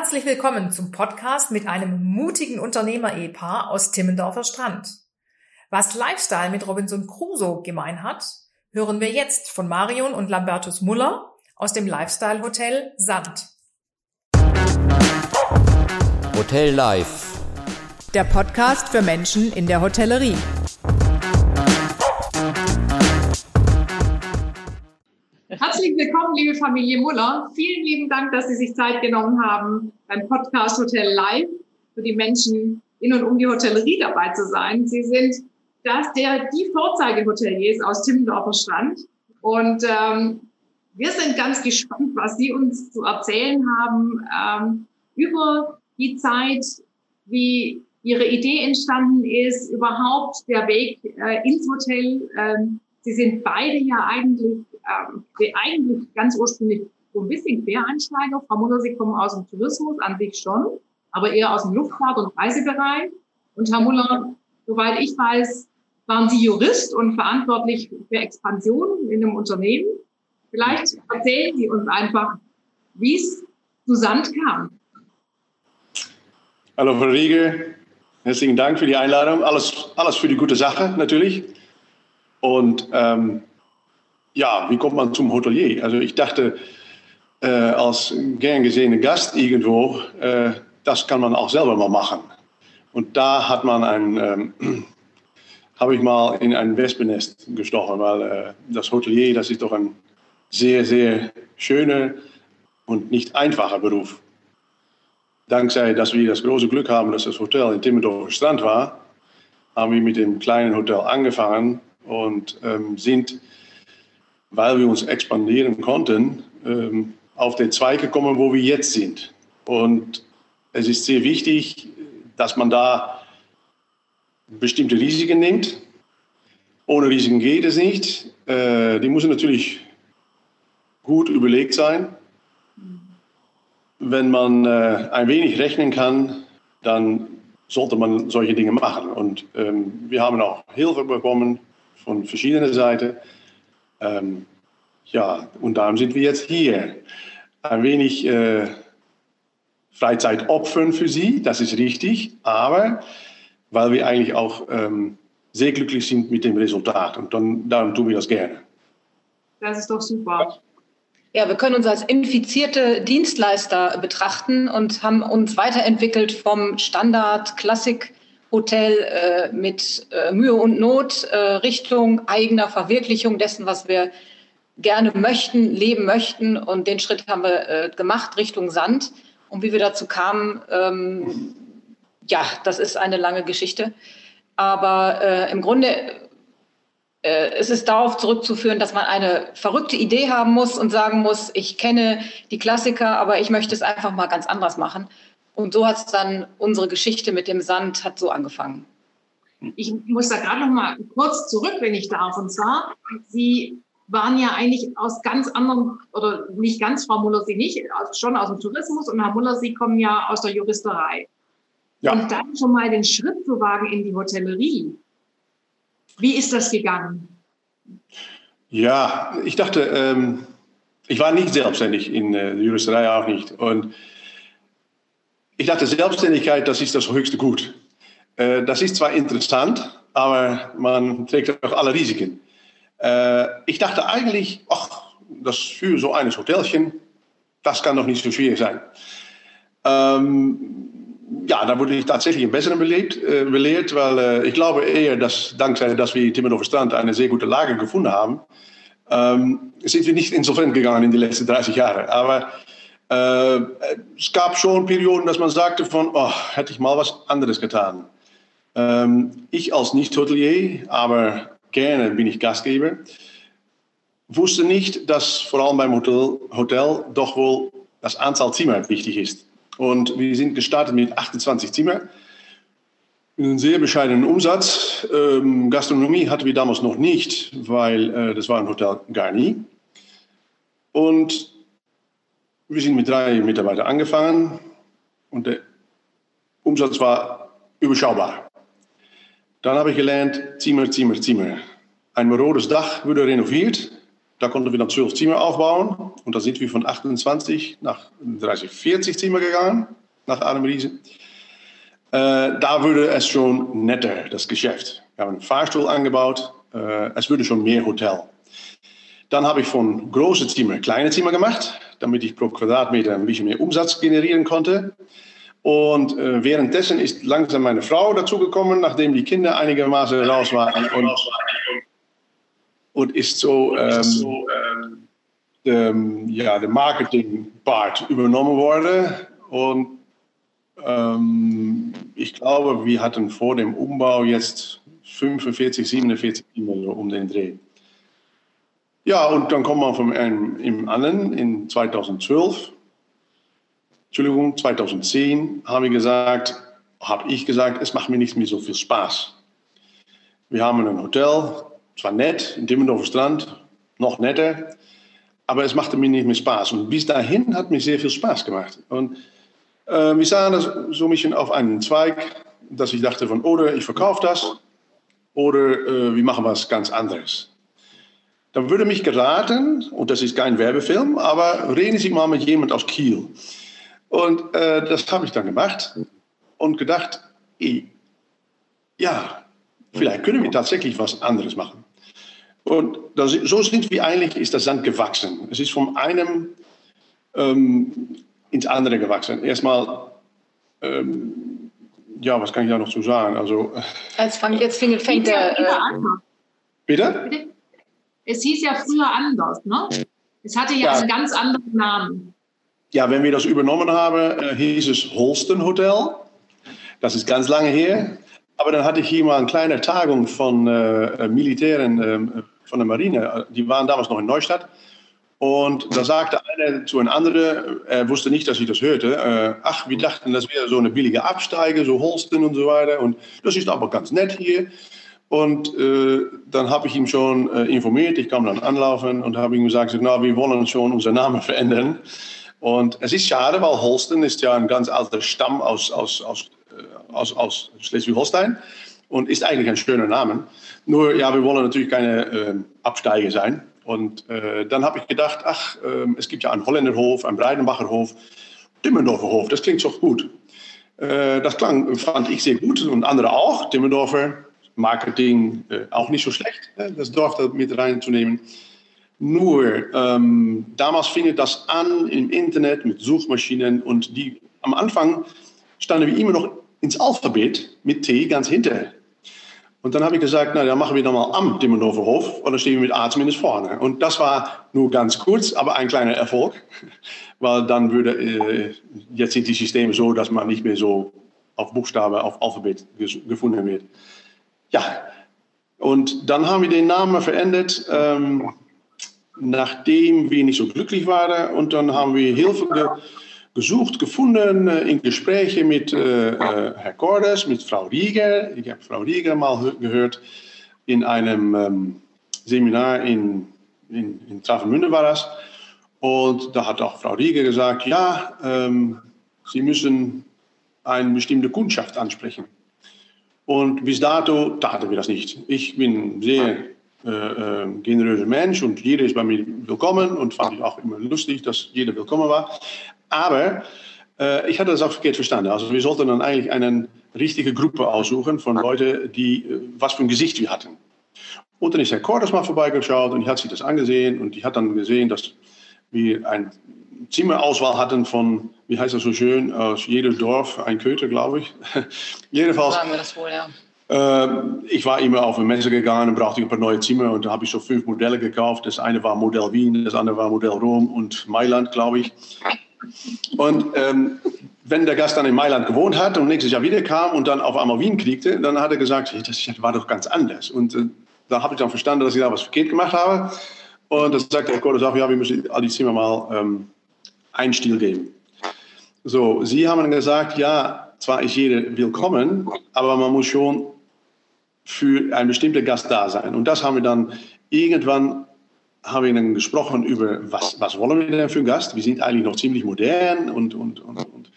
Herzlich willkommen zum Podcast mit einem mutigen Unternehmer-Ehepaar aus Timmendorfer Strand. Was Lifestyle mit Robinson Crusoe gemein hat, hören wir jetzt von Marion und Lambertus Muller aus dem Lifestyle Hotel Sand. Hotel Life. Der Podcast für Menschen in der Hotellerie. Herzlich willkommen, liebe Familie Muller. Vielen lieben Dank, dass Sie sich Zeit genommen haben, beim Podcast Hotel Live für die Menschen in und um die Hotellerie dabei zu sein. Sie sind das, der, die Vorzeigehoteliers aus Timmendorfer Strand. Und ähm, wir sind ganz gespannt, was Sie uns zu erzählen haben ähm, über die Zeit, wie Ihre Idee entstanden ist, überhaupt der Weg äh, ins Hotel. Ähm, Sie sind beide ja eigentlich, ähm, eigentlich ganz ursprünglich so ein bisschen Quereinsteiger. Frau Mutter, Sie kommen aus dem Tourismus an sich schon, aber eher aus dem Luftfahrt- und Reisebereich. Und Herr Muller, soweit ich weiß, waren Sie Jurist und verantwortlich für Expansion in einem Unternehmen. Vielleicht erzählen Sie uns einfach, wie es zu Sand kam. Hallo Frau Riege, herzlichen Dank für die Einladung. Alles, alles für die gute Sache natürlich. Und ähm, ja, wie kommt man zum Hotelier? Also ich dachte, äh, als gern gesehener Gast irgendwo, äh, das kann man auch selber mal machen. Und da hat man ein, ähm, habe ich mal in ein Wespennest gestochen, weil äh, das Hotelier, das ist doch ein sehr, sehr schöner und nicht einfacher Beruf. Dankzij, dass wir das große Glück haben, dass das Hotel in Timmendorfer Strand war, haben wir mit dem kleinen Hotel angefangen und ähm, sind, weil wir uns expandieren konnten, ähm, auf den Zweig gekommen, wo wir jetzt sind. Und es ist sehr wichtig, dass man da bestimmte Risiken nimmt. Ohne Risiken geht es nicht. Äh, die müssen natürlich gut überlegt sein. Wenn man äh, ein wenig rechnen kann, dann sollte man solche Dinge machen. Und ähm, wir haben auch Hilfe bekommen von verschiedenen Seiten. Ähm, ja, und darum sind wir jetzt hier. Ein wenig äh, Freizeit opfern für Sie, das ist richtig, aber weil wir eigentlich auch ähm, sehr glücklich sind mit dem Resultat. Und dann, darum tun wir das gerne. Das ist doch super. Ja, wir können uns als infizierte Dienstleister betrachten und haben uns weiterentwickelt vom Standard Klassik Hotel äh, mit äh, Mühe und Not äh, Richtung eigener Verwirklichung dessen, was wir gerne möchten, leben möchten. Und den Schritt haben wir äh, gemacht Richtung Sand. Und wie wir dazu kamen, ähm, ja, das ist eine lange Geschichte. Aber äh, im Grunde äh, es ist darauf zurückzuführen, dass man eine verrückte Idee haben muss und sagen muss, ich kenne die Klassiker, aber ich möchte es einfach mal ganz anders machen. Und so hat es dann unsere Geschichte mit dem Sand hat so angefangen. Ich muss da gerade noch mal kurz zurück, wenn ich darf. Und zwar, Sie waren ja eigentlich aus ganz anderen, oder nicht ganz, Frau Muller, Sie nicht, schon aus dem Tourismus und Herr Muller, Sie kommen ja aus der Juristerei. Ja. Und dann schon mal den Schritt zu wagen in die Hotellerie. Wie ist das gegangen? Ja, ich dachte, ähm, ich war nicht selbstständig in äh, der Juristerei auch nicht. Und ich dachte, Selbstständigkeit, das ist das höchste Gut. Äh, das ist zwar interessant, aber man trägt auch alle Risiken. Äh, ich dachte eigentlich, ach, das für so ein Hotelchen, das kann doch nicht so schwierig sein. Ähm, ja, da wurde ich tatsächlich im Besseren belebt, äh, belehrt, weil ich glaube eher, dass dankzij, dass wir Timmendorfer Strand eine sehr gute Lage gefunden haben, ähm, sind wir nicht insolvent gegangen in die letzten 30 Jahre. Aber äh, es gab schon Perioden, dass man sagte von, oh, hätte ich mal was anderes getan. Ähm, ich als Nicht-Hotelier, aber gerne bin ich Gastgeber, wusste nicht, dass vor allem beim Hotel, Hotel doch wohl das Anzahl Zimmer wichtig ist. Und wir sind gestartet mit 28 Zimmer. Einen sehr bescheidenen Umsatz. Ähm, Gastronomie hatten wir damals noch nicht, weil äh, das war ein Hotel Garni. Und wir sind mit drei Mitarbeitern angefangen und der Umsatz war überschaubar. Dann habe ich gelernt, Zimmer, Zimmer, Zimmer. Ein marodes Dach wurde renoviert da konnten wir dann zwölf Zimmer aufbauen. Und da sind wir von 28 nach 30, 40 Zimmer gegangen, nach Adam Riese. Äh, da wurde es schon netter, das Geschäft. Wir haben einen Fahrstuhl angebaut. Äh, es wurde schon mehr Hotel. Dann habe ich von großen Zimmer kleine Zimmer gemacht, damit ich pro Quadratmeter ein bisschen mehr Umsatz generieren konnte. Und äh, währenddessen ist langsam meine Frau dazugekommen, nachdem die Kinder einigermaßen raus waren. Und, und ist so, ähm, ähm, ja, der Marketing-Part übernommen worden. Und ähm, ich glaube, wir hatten vor dem Umbau jetzt 45, 47 E-Mail um den Dreh. Ja, und dann kommt man vom einen im anderen in 2012. Entschuldigung, 2010 habe ich gesagt, habe ich gesagt, es macht mir nicht mehr so viel Spaß. Wir haben ein Hotel, zwar nett, in Timmendorfer Strand, noch netter, aber es machte mir nicht mehr Spaß. Und bis dahin hat mir sehr viel Spaß gemacht. Und äh, wir sahen das so ein bisschen auf einen Zweig, dass ich dachte von, oder ich verkaufe das, oder äh, wir machen was ganz anderes. Dann würde mich geraten, und das ist kein Werbefilm, aber reden Sie mal mit jemand aus Kiel. Und äh, das habe ich dann gemacht und gedacht, ja, vielleicht können wir tatsächlich was anderes machen. Und das, so sind wir eigentlich, ist das Sand gewachsen. Es ist von einem ähm, ins andere gewachsen. Erstmal, ähm, ja, was kann ich da noch zu sagen? Also, jetzt, fang, jetzt fängt, fängt der. Äh, bitte? Es hieß ja früher anders, ne? Es hatte ja, ja. einen ganz anderen Namen. Ja, wenn wir das übernommen haben, äh, hieß es Holsten Hotel. Das ist ganz lange her. Aber dann hatte ich hier mal eine kleine Tagung von äh, Militären äh, von der Marine. Die waren damals noch in Neustadt. Und da sagte einer zu einem anderen, er wusste nicht, dass ich das hörte, äh, ach, wir dachten, das wäre so eine billige Absteige, so Holsten und so weiter. Und das ist aber ganz nett hier. Und äh, dann habe ich ihn schon äh, informiert. Ich kam dann anlaufen und habe ihm gesagt, na, wir wollen schon unseren Namen verändern. Und es ist schade, weil Holsten ist ja ein ganz alter Stamm aus, aus, aus, äh, aus, aus Schleswig-Holstein und ist eigentlich ein schöner Name. Nur, ja, wir wollen natürlich keine äh, Absteiger sein. Und äh, dann habe ich gedacht, ach, äh, es gibt ja einen Holländerhof, einen Breidenbacherhof, Timmendorfer Hof, das klingt doch gut. Äh, das klang, fand ich sehr gut und andere auch. Timmendorfer, Marketing, äh, auch nicht so schlecht, das Dorf da mit reinzunehmen. Nur, ähm, damals fing das an im Internet mit Suchmaschinen und die am Anfang standen wir immer noch ins Alphabet mit T ganz hinter. Und dann habe ich gesagt, na, dann machen wir nochmal am Dimmenhofer Hof und dann stehen wir mit A zumindest vorne. Und das war nur ganz kurz, aber ein kleiner Erfolg, weil dann würde, äh, jetzt sind die Systeme so, dass man nicht mehr so auf Buchstabe, auf Alphabet gefunden wird. Ja, und dann haben wir den Namen verändert, ähm, nachdem wir nicht so glücklich waren. Und dann haben wir Hilfe ge gesucht, gefunden äh, in Gesprächen mit äh, äh, Herr Cordes, mit Frau Rieger. Ich habe Frau Rieger mal gehört in einem ähm, Seminar in, in, in Travemünde war das. Und da hat auch Frau Rieger gesagt, ja, ähm, Sie müssen eine bestimmte Kundschaft ansprechen. Und bis dato taten wir das nicht. Ich bin sehr äh, äh, generöser Mensch und jeder ist bei mir willkommen und fand ich auch immer lustig, dass jeder willkommen war. Aber äh, ich hatte das auch verkehrt verstanden. Also wir sollten dann eigentlich eine richtige Gruppe aussuchen von Leuten, die äh, was für ein Gesicht wir hatten. Und dann ist Herr Kordes mal vorbeigeschaut und ich hat sich das angesehen und ich hat dann gesehen, dass wir ein Zimmerauswahl hatten von, wie heißt das so schön, aus jedem Dorf ein Köter, glaube ich. Jedenfalls. Sagen wir das wohl, ja. Äh, ich war immer auf eine Messe gegangen und brauchte ein paar neue Zimmer und da habe ich so fünf Modelle gekauft. Das eine war Modell Wien, das andere war Modell Rom und Mailand, glaube ich. Und ähm, wenn der Gast dann in Mailand gewohnt hat und nächstes Jahr wieder kam und dann auf einmal Wien kriegte, dann hat er gesagt, hey, das war doch ganz anders. Und äh, da habe ich dann verstanden, dass ich da was verkehrt gemacht habe. Und dann sagte Herr Kodes auch, ja, wir müssen all die Zimmer mal ähm, einen Stil geben. So, Sie haben dann gesagt, ja, zwar ist jeder willkommen, aber man muss schon für einen bestimmten Gast da sein. Und das haben wir dann irgendwann haben wir dann gesprochen über, was, was wollen wir denn für einen Gast? Wir sind eigentlich noch ziemlich modern und, und, und, und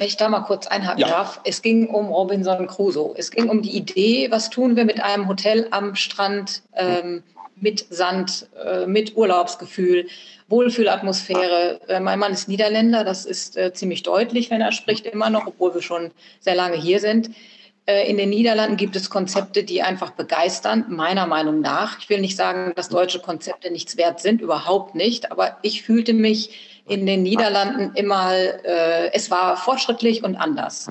wenn ich da mal kurz einhaken ja. darf, es ging um Robinson Crusoe. Es ging um die Idee, was tun wir mit einem Hotel am Strand? Ähm, mit Sand, äh, mit Urlaubsgefühl, Wohlfühlatmosphäre. Äh, mein Mann ist Niederländer, das ist äh, ziemlich deutlich, wenn er spricht immer noch, obwohl wir schon sehr lange hier sind. Äh, in den Niederlanden gibt es Konzepte, die einfach begeistern, meiner Meinung nach. Ich will nicht sagen, dass deutsche Konzepte nichts wert sind, überhaupt nicht. Aber ich fühlte mich in den Niederlanden immer, äh, es war fortschrittlich und anders.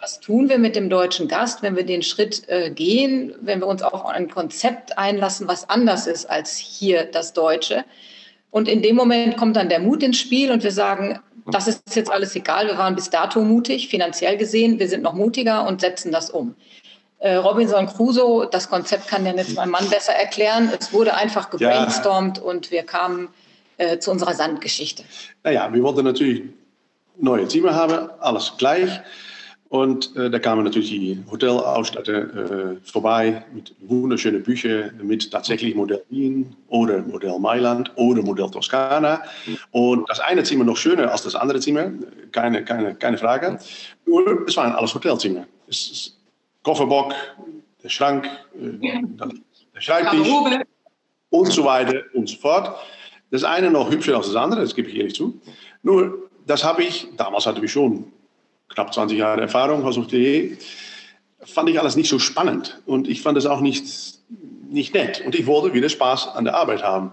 Was tun wir mit dem deutschen Gast, wenn wir den Schritt äh, gehen, wenn wir uns auch ein Konzept einlassen, was anders ist als hier das Deutsche? Und in dem Moment kommt dann der Mut ins Spiel und wir sagen, das ist jetzt alles egal. Wir waren bis dato mutig, finanziell gesehen. Wir sind noch mutiger und setzen das um. Äh, Robinson Crusoe, das Konzept kann ja jetzt mein Mann besser erklären. Es wurde einfach gebrainstormt ja. und wir kamen äh, zu unserer Sandgeschichte. Naja, wir wollten natürlich neue Zimmer haben, alles gleich. Und äh, da kamen natürlich die Hotelausstatter äh, vorbei mit wunderschönen Büchern mit tatsächlich Modell Wien oder Modell Mailand oder Modell Toskana. Und das eine Zimmer noch schöner als das andere Zimmer, keine, keine, keine Frage. Nur es waren alles Hotelzimmer. Es ist Kofferbock, der Schrank, äh, der Schreibtisch und so weiter und so fort. Das eine noch hübscher als das andere, das gebe ich ehrlich zu. Nur, das habe ich, damals hatte ich schon knapp 20 Jahre Erfahrung Hotelier, fand ich alles nicht so spannend. Und ich fand es auch nicht, nicht nett. Und ich wollte wieder Spaß an der Arbeit haben.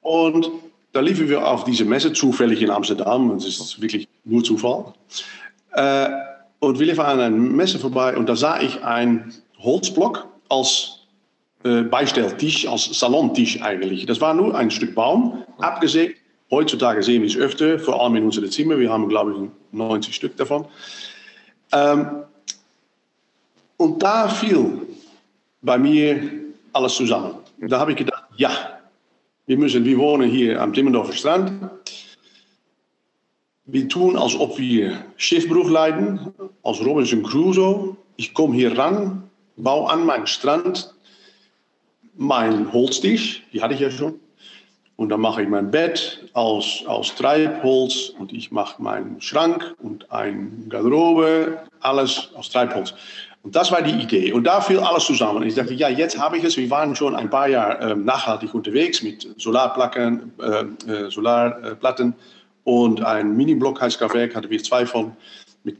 Und da liefen wir auf diese Messe zufällig in Amsterdam. Und es ist wirklich nur Zufall. Äh, und wir liefen an einer Messe vorbei und da sah ich einen Holzblock als äh, Beistelltisch, als Salontisch eigentlich. Das war nur ein Stück Baum, abgesägt Heutzutage sehen wir es öfter, vor allem in unseren Zimmern. Wir haben, glaube ich, 90 Stück davon. Ähm, und da fiel bei mir alles zusammen. Da habe ich gedacht, ja, wir müssen, wir wohnen hier am Timmendorfer Strand. Wir tun, als ob wir Schiffbruch leiden, als Robinson Crusoe. Ich komme hier ran, baue an meinen Strand mein Holztisch, die hatte ich ja schon. Und dann mache ich mein Bett aus, aus Treibholz und ich mache meinen Schrank und ein Garderobe, alles aus Treibholz. Und das war die Idee. Und da fiel alles zusammen. Und ich dachte, ja, jetzt habe ich es. Wir waren schon ein paar Jahre äh, nachhaltig unterwegs mit Solarplatten, äh, äh, Solarplatten und ein Mini-Blockheizkraftwerk hatten wir zwei von, mit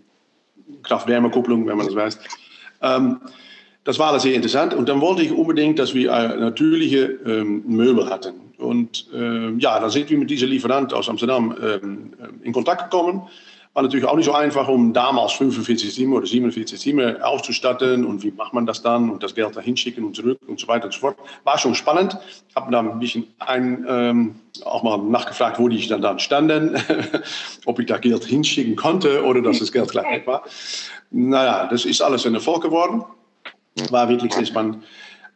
Kraft-Wärme-Kupplung, wenn man das weiß. Ähm, das war alles sehr interessant. Und dann wollte ich unbedingt, dass wir äh, natürliche ähm, Möbel hatten. Und äh, ja, dann sind wir mit diesem Lieferant aus Amsterdam ähm, äh, in Kontakt gekommen. War natürlich auch nicht so einfach, um damals 45 Zimmer oder 47 Zimmer auszustatten. Und wie macht man das dann? Und das Geld dahin schicken und zurück und so weiter und so fort. War schon spannend. Habe da ein bisschen ein, ähm, auch mal nachgefragt, wo die dann, dann standen. Ob ich da Geld hinschicken konnte oder dass das Geld gleich weg war. Naja, das ist alles ein Erfolg geworden. War wirklich sehr spannend.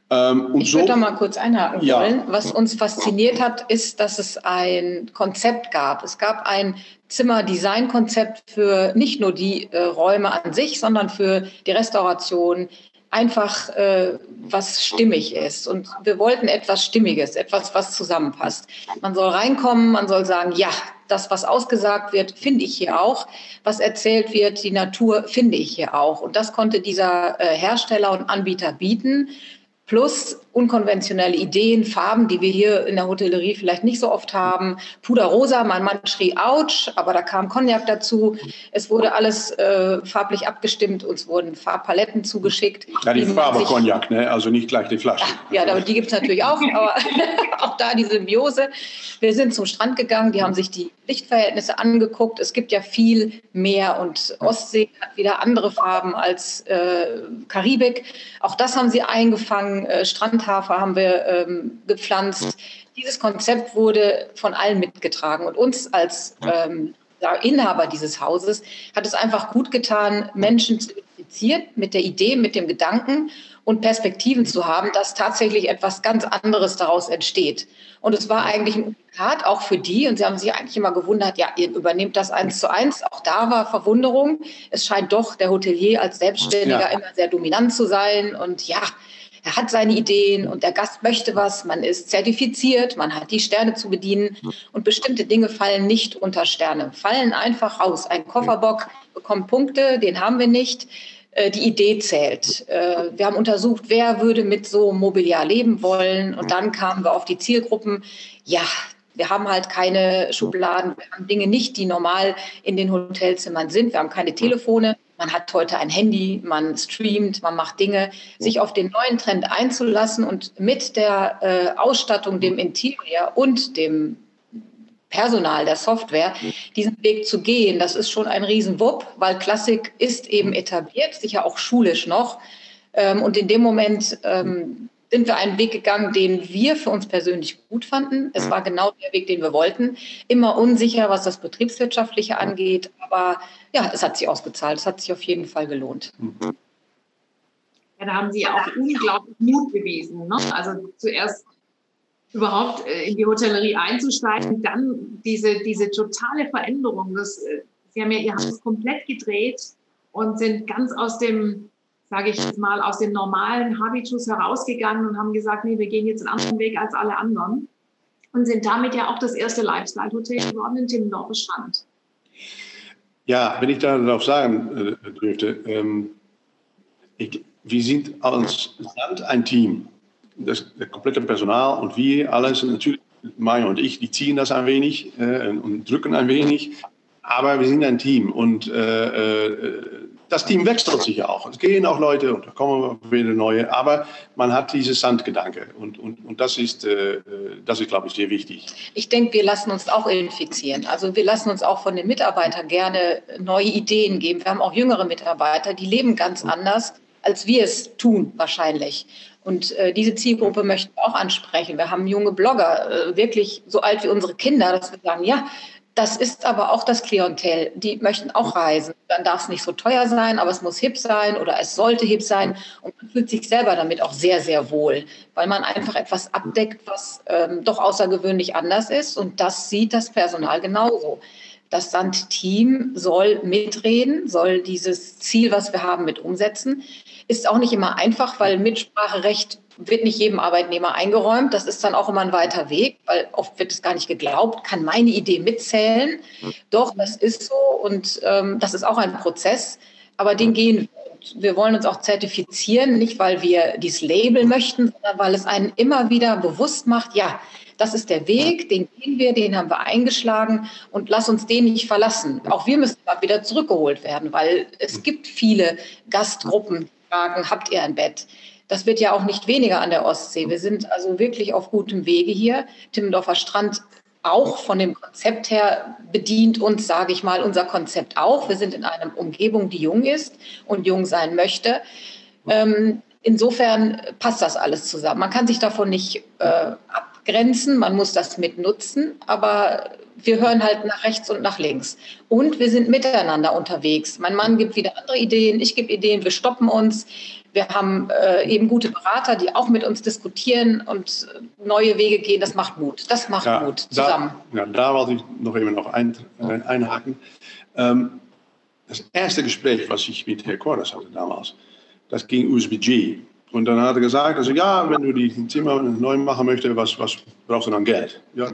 Ähm, ich so, würde da mal kurz einhaken ja. wollen. Was uns fasziniert hat, ist, dass es ein Konzept gab. Es gab ein Zimmerdesign-Konzept für nicht nur die äh, Räume an sich, sondern für die Restauration, einfach äh, was stimmig ist. Und wir wollten etwas Stimmiges, etwas, was zusammenpasst. Man soll reinkommen, man soll sagen, ja, das, was ausgesagt wird, finde ich hier auch. Was erzählt wird, die Natur, finde ich hier auch. Und das konnte dieser äh, Hersteller und Anbieter bieten plus unkonventionelle Ideen, Farben, die wir hier in der Hotellerie vielleicht nicht so oft haben. Puderrosa, mein Mann schrie Autsch, aber da kam Cognac dazu. Es wurde alles äh, farblich abgestimmt, uns wurden Farbpaletten zugeschickt. Ja, die Farbe Cognac, ne? also nicht gleich die Flasche. Ja, die gibt es natürlich auch, aber auch da die Symbiose. Wir sind zum Strand gegangen, die haben sich die Lichtverhältnisse angeguckt. Es gibt ja viel Meer und Ostsee hat wieder andere Farben als äh, Karibik. Auch das haben sie eingefangen. Äh, Strandhafer haben wir ähm, gepflanzt. Dieses Konzept wurde von allen mitgetragen und uns als ähm, Inhaber dieses Hauses hat es einfach gut getan, Menschen zu infizieren mit der Idee, mit dem Gedanken und Perspektiven zu haben, dass tatsächlich etwas ganz anderes daraus entsteht. Und es war eigentlich ein Unikat auch für die. Und sie haben sich eigentlich immer gewundert, ja, ihr übernehmt das eins zu eins. Auch da war Verwunderung. Es scheint doch der Hotelier als Selbstständiger ja. immer sehr dominant zu sein. Und ja, er hat seine Ideen und der Gast möchte was, man ist zertifiziert, man hat die Sterne zu bedienen und bestimmte Dinge fallen nicht unter Sterne, fallen einfach raus. Ein Kofferbock bekommt Punkte, den haben wir nicht. äh, die Idee zählt. Äh, wir haben untersucht, wer würde mit so Mobiliar leben wollen. Und dann kamen wir auf die Zielgruppen. Ja, wir haben halt keine Schubladen, wir haben Dinge nicht, die normal in den Hotelzimmern sind. Wir haben keine Telefone. Man hat heute ein Handy, man streamt, man macht Dinge, sich auf den neuen Trend einzulassen und mit der äh, Ausstattung, dem Interior und dem Personal der Software, diesen Weg zu gehen, das ist schon ein Riesenwupp, weil Klassik ist eben etabliert, sicher auch schulisch noch. Ähm, und in dem Moment ähm, sind wir einen Weg gegangen, den wir für uns persönlich gut fanden. Es war genau der Weg, den wir wollten. Immer unsicher, was das Betriebswirtschaftliche angeht, aber ja, es hat sich ausgezahlt. Es hat sich auf jeden Fall gelohnt. Ja, da haben Sie auch unglaublich Mut bewiesen. Ne? Also zuerst überhaupt äh, in die Hotellerie einzusteigen, dann diese, diese totale Veränderung. Das, äh, Sie haben ja Ihr Haus komplett gedreht und sind ganz aus dem sage ich mal, aus dem normalen Habitus herausgegangen und haben gesagt, nee, wir gehen jetzt einen anderen Weg als alle anderen und sind damit ja auch das erste Lifestyle-Hotel geworden in Timmendorfer Strand. Ja, wenn ich darauf sagen äh, dürfte, ähm, ich, wir sind als Land ein Team. Das, das komplette Personal und wir alles, natürlich Maya und ich, die ziehen das ein wenig äh, und drücken ein wenig, aber wir sind ein Team und äh, äh das Team wechselt sich ja auch. Es gehen auch Leute und da kommen wieder neue, aber man hat diese Sandgedanke und, und, und das ist, äh, das ist, glaube ich, sehr wichtig. Ich denke, wir lassen uns auch infizieren. Also wir lassen uns auch von den Mitarbeitern gerne neue Ideen geben. Wir haben auch jüngere Mitarbeiter, die leben ganz anders, als wir es tun wahrscheinlich. Und äh, diese Zielgruppe möchten wir auch ansprechen. Wir haben junge Blogger, äh, wirklich so alt wie unsere Kinder, dass wir sagen, ja, das ist aber auch das Klientel. Die möchten auch reisen. Dann darf es nicht so teuer sein, aber es muss hip sein oder es sollte hip sein. Und man fühlt sich selber damit auch sehr, sehr wohl, weil man einfach etwas abdeckt, was ähm, doch außergewöhnlich anders ist. Und das sieht das Personal genauso. Das Sand-Team soll mitreden, soll dieses Ziel, was wir haben, mit umsetzen. Ist auch nicht immer einfach, weil Mitspracherecht wird nicht jedem Arbeitnehmer eingeräumt. Das ist dann auch immer ein weiter Weg, weil oft wird es gar nicht geglaubt, kann meine Idee mitzählen. Doch, das ist so und ähm, das ist auch ein Prozess, aber den gehen wir. Wir wollen uns auch zertifizieren, nicht weil wir dieses Label möchten, sondern weil es einen immer wieder bewusst macht, ja, das ist der Weg, den gehen wir, den haben wir eingeschlagen und lass uns den nicht verlassen. Auch wir müssen mal wieder zurückgeholt werden, weil es gibt viele Gastgruppen, die fragen, habt ihr ein Bett? Das wird ja auch nicht weniger an der Ostsee. Wir sind also wirklich auf gutem Wege hier. Timmendorfer Strand auch von dem Konzept her bedient uns, sage ich mal, unser Konzept auch. Wir sind in einer Umgebung, die jung ist und jung sein möchte. Ähm, insofern passt das alles zusammen. Man kann sich davon nicht äh, abgrenzen, man muss das mitnutzen, aber wir hören halt nach rechts und nach links. Und wir sind miteinander unterwegs. Mein Mann gibt wieder andere Ideen, ich gebe Ideen, wir stoppen uns. Wir haben äh, eben gute Berater, die auch mit uns diskutieren und neue Wege gehen. Das macht Mut. Das macht ja, Mut zusammen. Da, ja, da wollte ich noch eben noch ein, äh, einhaken. Ähm, das erste Gespräch, was ich mit Herrn Kordas hatte damals, das ging ums Budget. Und dann hat er gesagt, also ja, wenn du die Zimmer neu machen möchtest, was, was brauchst du dann Geld? Ja,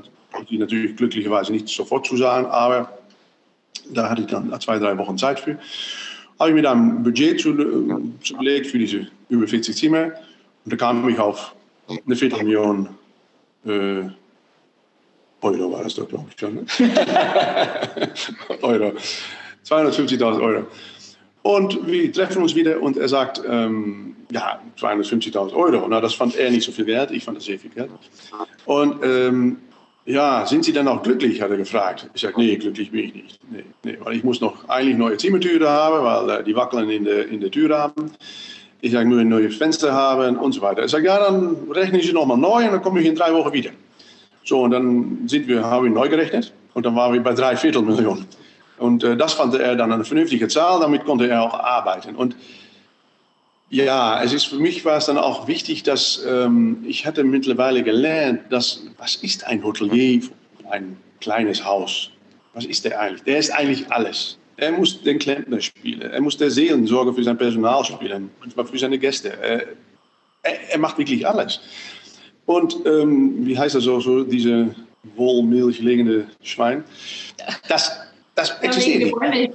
die natürlich glücklicherweise nicht sofort zu sagen, aber da hatte ich dann zwei, drei Wochen Zeit für habe ich mir dann ein Budget zugelegt für diese über 40 Zimmer und da kam ich auf eine Viertelmillion äh, Euro war das doch, glaube ich schon. Ne? Euro. 250.000 Euro. Und wir treffen uns wieder und er sagt, ähm, ja, 250.000 Euro. Na, das fand er nicht so viel wert, ich fand das sehr viel Geld. Und ähm, ja, sind Sie dann auch glücklich, hat er gefragt. Ich sage, nee, glücklich bin ich nicht. Nee, nee, weil ich muss noch eigentlich neue Zimmertüren haben, weil äh, die wackeln in der, in der Türrahmen. Ich sage, nur ein neues Fenster haben und so weiter. Ich sage, ja, dann rechne ich sie nochmal neu und dann komme ich in drei Wochen wieder. So, und dann sind wir, haben wir neu gerechnet und dann waren wir bei drei Viertelmillionen. Und äh, das fand er dann eine vernünftige Zahl, damit konnte er auch arbeiten. Und ja, es ist für mich war es dann auch wichtig, dass ähm, ich hatte mittlerweile gelernt, dass was ist ein Hotelier, ein kleines Haus? Was ist der eigentlich? Der ist eigentlich alles. Er muss den Klempner spielen, er muss der Seelensorge für sein Personal spielen, manchmal für seine Gäste. Er, er, er macht wirklich alles. Und ähm, wie heißt das so, so diese Wohlmilch legende Schwein? Das, das existiert nicht.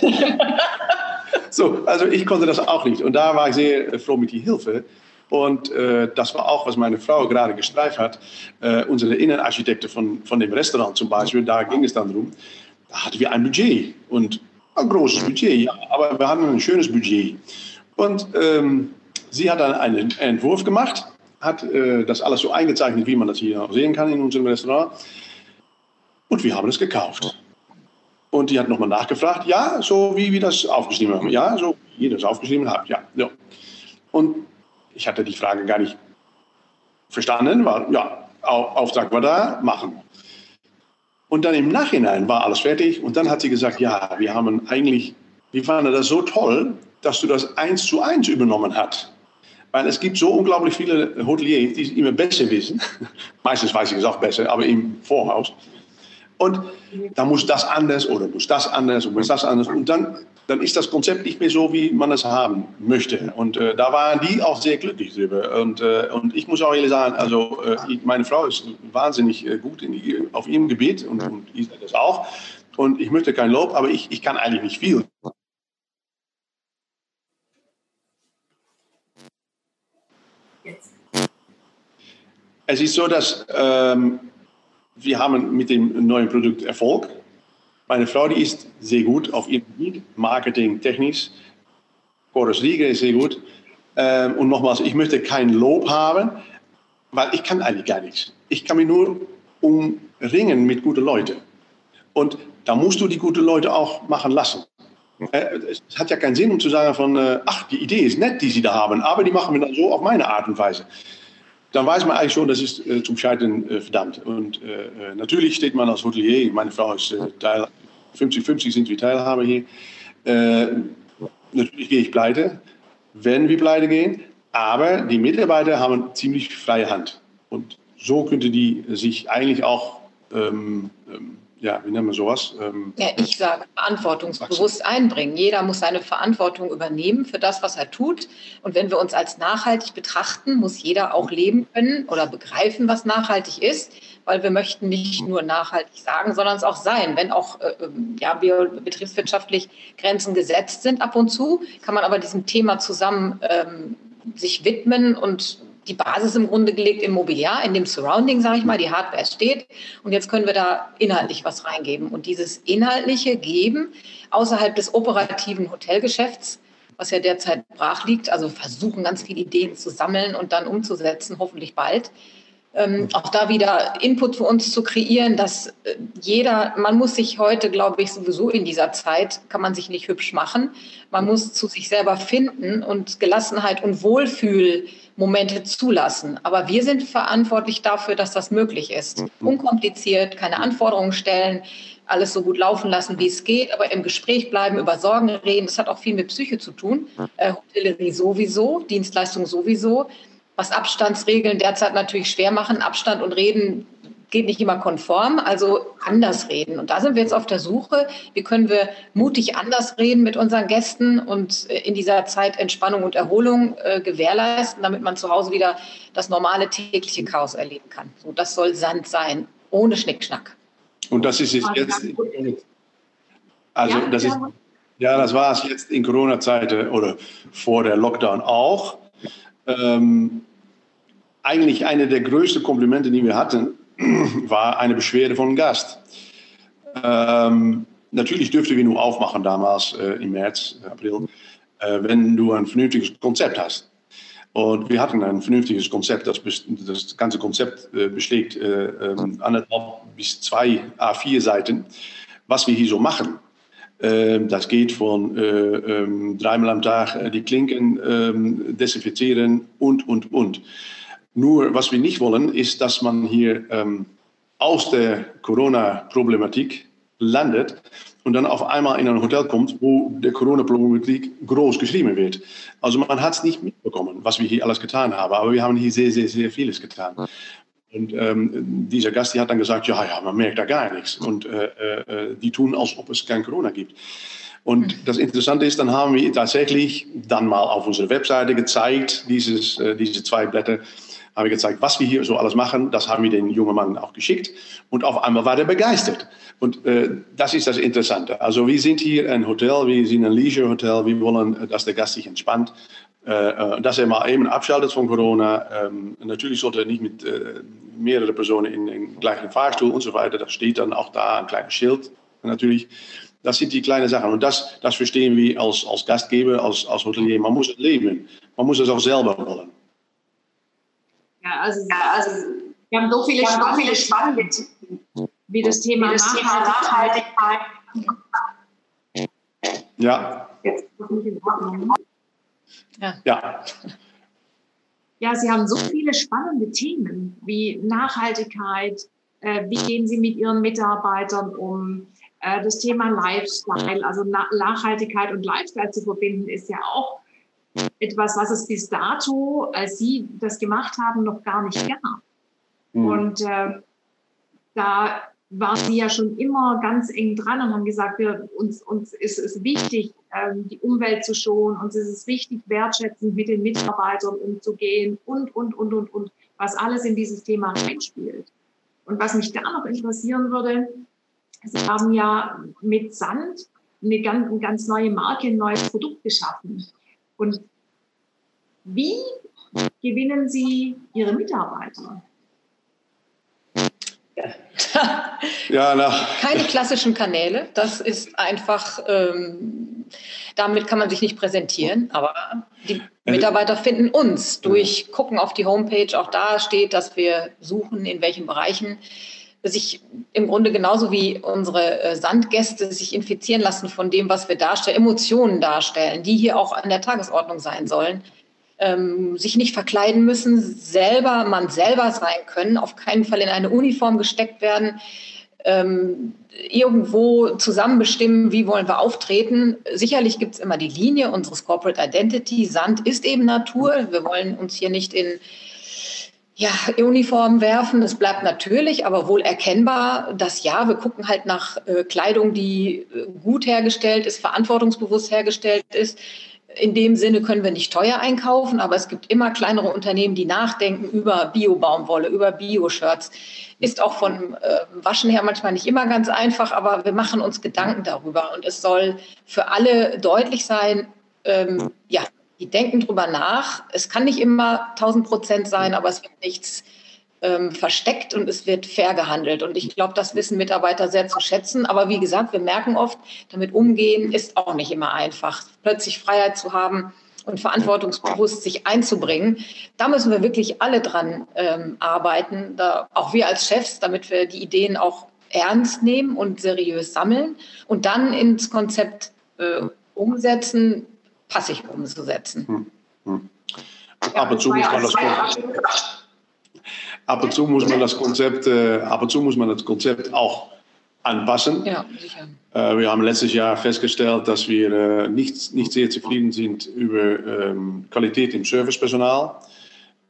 so, also ich konnte das auch nicht. Und da war ich sehr froh mit die Hilfe. Und äh, das war auch, was meine Frau gerade gestreift hat. Äh, unsere Innenarchitekte von, von dem Restaurant zum Beispiel, da ging es dann darum, da hatten wir ein Budget. Und ein großes Budget, ja, aber wir hatten ein schönes Budget. Und ähm, sie hat dann einen Entwurf gemacht, hat äh, das alles so eingezeichnet, wie man das hier auch sehen kann in unserem Restaurant. Und wir haben es gekauft. Und die hat nochmal nachgefragt, ja, so wie wir das aufgeschrieben haben. Ja, so wie ihr das aufgeschrieben habt, ja. ja. Und ich hatte die Frage gar nicht verstanden, weil, ja, Auftrag war da, machen. Und dann im Nachhinein war alles fertig und dann hat sie gesagt, ja, wir haben eigentlich, wir fanden das so toll, dass du das eins zu eins übernommen hast. Weil es gibt so unglaublich viele Hoteliers, die es immer besser wissen. Meistens weiß ich es auch besser, aber im Vorhaus. Und da muss das anders oder muss das anders und muss das anders. Und dann, dann ist das Konzept nicht mehr so, wie man es haben möchte. Und äh, da waren die auch sehr glücklich drüber. Und, äh, und ich muss auch ehrlich sagen, also äh, meine Frau ist wahnsinnig äh, gut in, auf ihrem Gebiet und, und ich das auch. Und ich möchte kein Lob, aber ich, ich kann eigentlich nicht viel. Es ist so, dass ähm, wir haben mit dem neuen Produkt Erfolg. Meine Frau, die ist sehr gut auf ihrem Gebiet, Marketing, technisch. Boris Rieger ist sehr gut. Ähm, und nochmals, ich möchte kein Lob haben, weil ich kann eigentlich gar nichts. Ich kann mich nur umringen mit guten Leuten. Und da musst du die guten Leute auch machen lassen. Äh, es hat ja keinen Sinn, um zu sagen von, äh, ach, die Idee ist nett, die sie da haben, aber die machen wir dann so auf meine Art und Weise dann weiß man eigentlich schon, das ist äh, zum Scheitern äh, verdammt. Und äh, äh natürlich steht man als Hotelier, meine Frau ist Teil, 50-50 sind wir Teilhaber hier. Natürlich gehe ich pleite, wenn wir pleite gehen, aber die Mitarbeiter haben ziemlich freie Hand. Und so könnte die sich eigentlich auch ähm, ähm, ja, wie nennen wir sowas? Ähm, ja, ich sage, verantwortungsbewusst einbringen. Jeder muss seine Verantwortung übernehmen für das, was er tut. Und wenn wir uns als nachhaltig betrachten, muss jeder auch leben können oder begreifen, was nachhaltig ist, weil wir möchten nicht nur nachhaltig sagen, sondern es auch sein. Wenn auch äh, ähm, ja, betriebswirtschaftlich Grenzen gesetzt sind ab und zu, kann man aber diesem Thema zusammen ähm, sich widmen und die Basis im Grunde gelegt im Mobiliar, in dem Surrounding, sage ich mal, die Hardware steht. Und jetzt können wir da inhaltlich was reingeben. Und dieses inhaltliche Geben außerhalb des operativen Hotelgeschäfts, was ja derzeit brach liegt, also versuchen ganz viele Ideen zu sammeln und dann umzusetzen, hoffentlich bald, ähm, auch da wieder Input für uns zu kreieren, dass äh, jeder, man muss sich heute, glaube ich, sowieso in dieser Zeit, kann man sich nicht hübsch machen. Man muss zu sich selber finden und Gelassenheit und Wohlfühlmomente zulassen. Aber wir sind verantwortlich dafür, dass das möglich ist. Mhm. Unkompliziert, keine Anforderungen stellen, alles so gut laufen lassen, wie es geht, aber im Gespräch bleiben, über Sorgen reden. Das hat auch viel mit Psyche zu tun. Äh, Hotellerie sowieso, Dienstleistung sowieso was Abstandsregeln derzeit natürlich schwer machen. Abstand und Reden geht nicht immer konform, also anders reden. Und da sind wir jetzt auf der Suche, wie können wir mutig anders reden mit unseren Gästen und äh, in dieser Zeit Entspannung und Erholung äh, gewährleisten, damit man zu Hause wieder das normale tägliche Chaos erleben kann. So, das soll Sand sein, ohne Schnickschnack. Und das ist es jetzt. Also ja, das ist ja, das war es jetzt in Corona-Zeiten oder vor der Lockdown auch ähm, eigentlich eine der größten Komplimente, die wir hatten, war eine Beschwerde von einem Gast. Ähm, natürlich dürften wir nur aufmachen damals äh, im März, April, äh, wenn du ein vernünftiges Konzept hast. Und wir hatten ein vernünftiges Konzept. Das, das ganze Konzept äh, besteht äh, ähm, anderthalb bis zwei A4 Seiten, was wir hier so machen. Ähm, das geht von äh, ähm, dreimal am Tag äh, die Klinken ähm, desinfizieren und, und, und. Nur, was wir nicht wollen, ist, dass man hier aus der Corona-Problematik landet und dann auf einmal in ein Hotel kommt, wo der Corona-Problematik groß geschrieben wird. Also man hat es nicht mitbekommen, was wir hier alles getan haben, aber wir haben hier sehr, sehr, sehr vieles getan. Und ähm, dieser Gast die hat dann gesagt, ja, ja, man merkt da gar nichts. Und äh, äh, die tun, als ob es kein Corona gibt. Und mhm. das Interessante ist, dann haben wir tatsächlich dann mal auf unserer Webseite gezeigt, dieses, äh, diese zwei Blätter. Habe gezeigt, was wir hier so alles machen. Das haben wir den jungen Mann auch geschickt. Und auf einmal war er begeistert. Und äh, das ist das Interessante. Also wir sind hier ein Hotel, wir sind ein Leisure-Hotel. Wir wollen, dass der Gast sich entspannt. Äh, äh dass er mal eben abschaltet von Corona. Ähm, natürlich sollte er nicht mit äh, mehreren Personen in den gleichen Fahrstuhl und so weiter. Das steht dann auch da, ein kleines Schild natürlich. Das sind die kleinen Sachen. Und das, das verstehen wir als, als Gastgeber, als, als Hotelier. Man muss es leben. Man muss es auch selber wollen. Ja, also, also wir haben so viele, ja, spannende, viele spannende wie das Thema, wie das Nachhaltigkeit. Nachhaltigkeit. Ja. Jetzt ja. ja. Ja, Sie haben so viele spannende Themen wie Nachhaltigkeit, äh, wie gehen Sie mit Ihren Mitarbeitern um, äh, das Thema Lifestyle, also Nachhaltigkeit und Lifestyle zu verbinden, ist ja auch etwas, was es bis dato, als Sie das gemacht haben, noch gar nicht gab. Mhm. Und äh, da waren Sie ja schon immer ganz eng dran und haben gesagt, wir, uns, uns ist es wichtig, ähm, die Umwelt zu schonen, uns ist es wichtig, wertschätzend mit den Mitarbeitern umzugehen und, und, und, und, und, was alles in dieses Thema reinspielt. Und was mich da noch interessieren würde, Sie haben ja mit Sand eine ganz, eine ganz neue Marke, ein neues Produkt geschaffen. Und wie gewinnen Sie Ihre Mitarbeiter? Ja, na. Keine klassischen Kanäle. Das ist einfach, ähm, damit kann man sich nicht präsentieren. Aber die Mitarbeiter finden uns durch Gucken auf die Homepage. Auch da steht, dass wir suchen, in welchen Bereichen sich im Grunde genauso wie unsere äh, Sandgäste sich infizieren lassen von dem, was wir darstellen, Emotionen darstellen, die hier auch an der Tagesordnung sein sollen, ähm, sich nicht verkleiden müssen, selber, man selber sein können, auf keinen Fall in eine Uniform gesteckt werden, ähm, irgendwo zusammen bestimmen, wie wollen wir auftreten. Sicherlich gibt es immer die Linie unseres Corporate Identity. Sand ist eben Natur. Wir wollen uns hier nicht in ja, Uniform werfen, das bleibt natürlich, aber wohl erkennbar, dass ja, wir gucken halt nach äh, Kleidung, die äh, gut hergestellt ist, verantwortungsbewusst hergestellt ist. In dem Sinne können wir nicht teuer einkaufen, aber es gibt immer kleinere Unternehmen, die nachdenken über Bio-Baumwolle, über Bio-Shirts. Ist auch von äh, Waschen her manchmal nicht immer ganz einfach, aber wir machen uns Gedanken darüber. Und es soll für alle deutlich sein, ähm, ja, die denken drüber nach. Es kann nicht immer 1000 Prozent sein, aber es wird nichts ähm, versteckt und es wird fair gehandelt. Und ich glaube, das wissen Mitarbeiter sehr zu schätzen. Aber wie gesagt, wir merken oft, damit umgehen ist auch nicht immer einfach. Plötzlich Freiheit zu haben und verantwortungsbewusst sich einzubringen, da müssen wir wirklich alle dran ähm, arbeiten, da, auch wir als Chefs, damit wir die Ideen auch ernst nehmen und seriös sammeln und dann ins Konzept äh, umsetzen, passig umzusetzen. Hm, hm. Ab und zu muss man das ab und zu muss man das Konzept, äh, ab und zu muss man das Konzept auch anpassen. Ja, sicher. Äh, wir haben letztes Jahr festgestellt, dass wir äh, nicht, nicht sehr zufrieden sind über ähm, Qualität im Servicepersonal.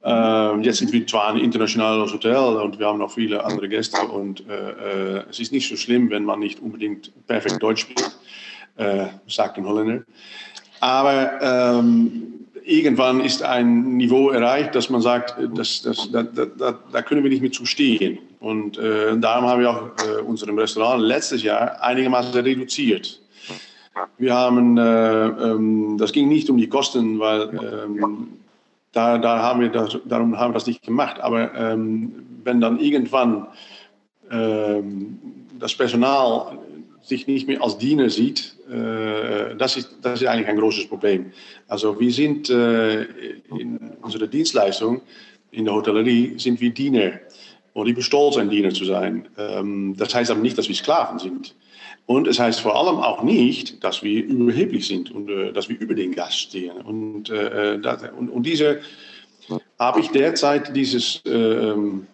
Ähm, jetzt sind wir zwar ein internationales Hotel und wir haben noch viele andere Gäste und äh, äh, es ist nicht so schlimm, wenn man nicht unbedingt perfekt Deutsch spricht, äh, sagt ein Holländer. Aber ähm, irgendwann ist ein Niveau erreicht, dass man sagt, das, das, da, da, da können wir nicht mehr zustehen. Und äh, darum haben wir auch äh, unserem Restaurant letztes Jahr einigermaßen reduziert. Wir haben, äh, ähm, das ging nicht um die Kosten, weil ähm, da, da haben wir das, darum haben wir das nicht gemacht. Aber ähm, wenn dann irgendwann ähm, das Personal sich nicht mehr als Diener sieht, äh, das, ist, das ist eigentlich ein großes Problem. Also wir sind äh, in unserer Dienstleistung in der Hotellerie sind wir Diener und ich bin stolz, ein Diener zu sein. Ähm, das heißt aber nicht, dass wir Sklaven sind. Und es heißt vor allem auch nicht, dass wir überheblich sind und äh, dass wir über den Gast stehen. Und, äh, das, und, und diese habe ich derzeit dieses, ähm,